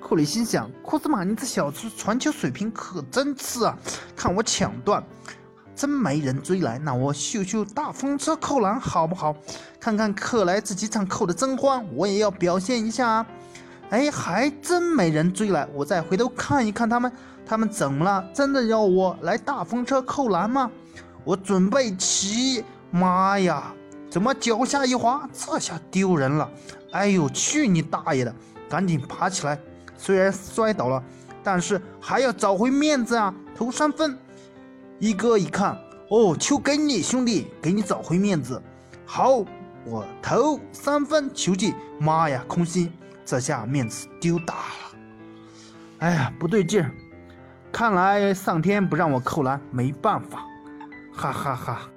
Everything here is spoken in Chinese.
库里心想：库兹马，你这小子传球水平可真次啊！看我抢断，真没人追来，那我秀秀大风车扣篮好不好？看看克莱这几场扣的真欢，我也要表现一下啊！哎，还真没人追来，我再回头看一看他们，他们怎么了？真的要我来大风车扣篮吗？我准备起，妈呀！怎么脚下一滑，这下丢人了！哎呦，去你大爷的！赶紧爬起来。虽然摔倒了，但是还要找回面子啊！投三分，一哥一看，哦，球给你兄弟，给你找回面子。好，我投三分，球进。妈呀，空心，这下面子丢大了。哎呀，不对劲儿，看来上天不让我扣篮，没办法。哈哈哈。